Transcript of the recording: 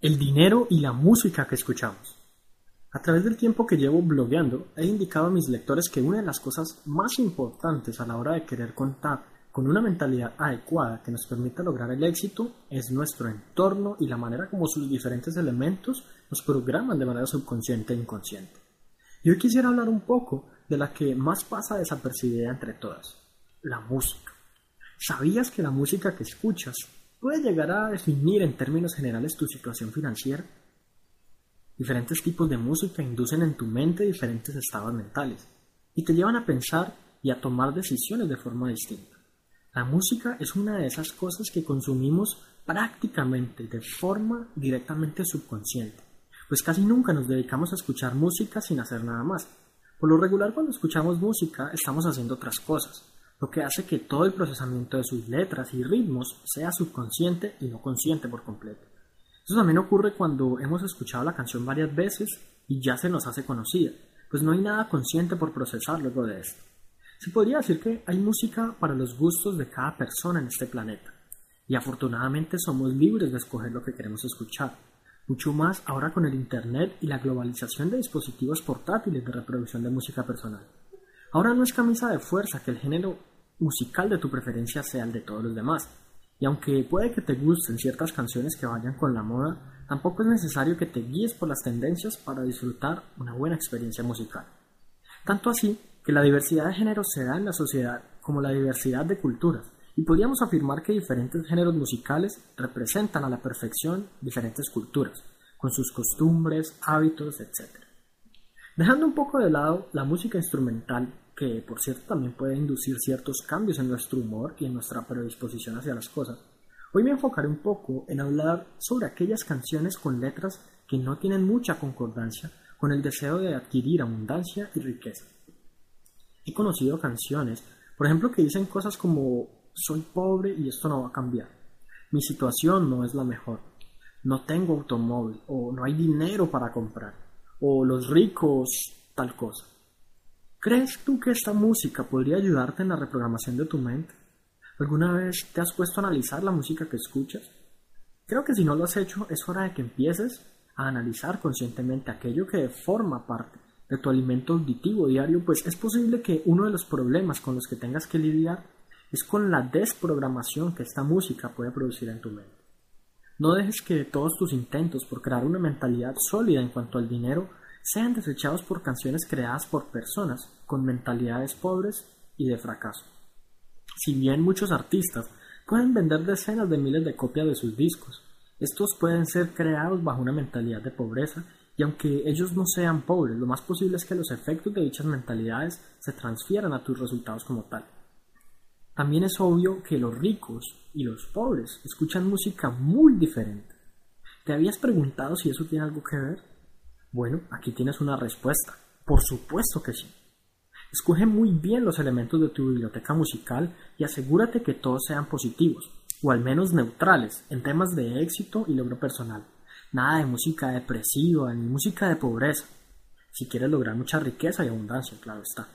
El dinero y la música que escuchamos. A través del tiempo que llevo blogueando, he indicado a mis lectores que una de las cosas más importantes a la hora de querer contar con una mentalidad adecuada que nos permita lograr el éxito es nuestro entorno y la manera como sus diferentes elementos nos programan de manera subconsciente e inconsciente. Y hoy quisiera hablar un poco de la que más pasa desapercibida entre todas, la música. ¿Sabías que la música que escuchas puede llegar a definir en términos generales tu situación financiera? Diferentes tipos de música inducen en tu mente diferentes estados mentales y te llevan a pensar y a tomar decisiones de forma distinta. La música es una de esas cosas que consumimos prácticamente de forma directamente subconsciente, pues casi nunca nos dedicamos a escuchar música sin hacer nada más. Por lo regular cuando escuchamos música estamos haciendo otras cosas, lo que hace que todo el procesamiento de sus letras y ritmos sea subconsciente y no consciente por completo. Eso también ocurre cuando hemos escuchado la canción varias veces y ya se nos hace conocida, pues no hay nada consciente por procesar luego de esto. Se podría decir que hay música para los gustos de cada persona en este planeta, y afortunadamente somos libres de escoger lo que queremos escuchar, mucho más ahora con el Internet y la globalización de dispositivos portátiles de reproducción de música personal. Ahora no es camisa de fuerza que el género musical de tu preferencia sea el de todos los demás. Y aunque puede que te gusten ciertas canciones que vayan con la moda, tampoco es necesario que te guíes por las tendencias para disfrutar una buena experiencia musical. Tanto así que la diversidad de géneros se da en la sociedad como la diversidad de culturas, y podríamos afirmar que diferentes géneros musicales representan a la perfección diferentes culturas, con sus costumbres, hábitos, etc. Dejando un poco de lado la música instrumental que por cierto también puede inducir ciertos cambios en nuestro humor y en nuestra predisposición hacia las cosas. Hoy me enfocaré un poco en hablar sobre aquellas canciones con letras que no tienen mucha concordancia con el deseo de adquirir abundancia y riqueza. He conocido canciones, por ejemplo, que dicen cosas como soy pobre y esto no va a cambiar, mi situación no es la mejor, no tengo automóvil o no hay dinero para comprar, o los ricos tal cosa. ¿Crees tú que esta música podría ayudarte en la reprogramación de tu mente? ¿Alguna vez te has puesto a analizar la música que escuchas? Creo que si no lo has hecho es hora de que empieces a analizar conscientemente aquello que forma parte de tu alimento auditivo diario, pues es posible que uno de los problemas con los que tengas que lidiar es con la desprogramación que esta música puede producir en tu mente. No dejes que todos tus intentos por crear una mentalidad sólida en cuanto al dinero sean desechados por canciones creadas por personas con mentalidades pobres y de fracaso. Si bien muchos artistas pueden vender decenas de miles de copias de sus discos, estos pueden ser creados bajo una mentalidad de pobreza y aunque ellos no sean pobres, lo más posible es que los efectos de dichas mentalidades se transfieran a tus resultados como tal. También es obvio que los ricos y los pobres escuchan música muy diferente. ¿Te habías preguntado si eso tiene algo que ver? Bueno, aquí tienes una respuesta. Por supuesto que sí. Escoge muy bien los elementos de tu biblioteca musical y asegúrate que todos sean positivos, o al menos neutrales, en temas de éxito y logro personal. Nada de música depresiva ni música de pobreza. Si quieres lograr mucha riqueza y abundancia, claro está.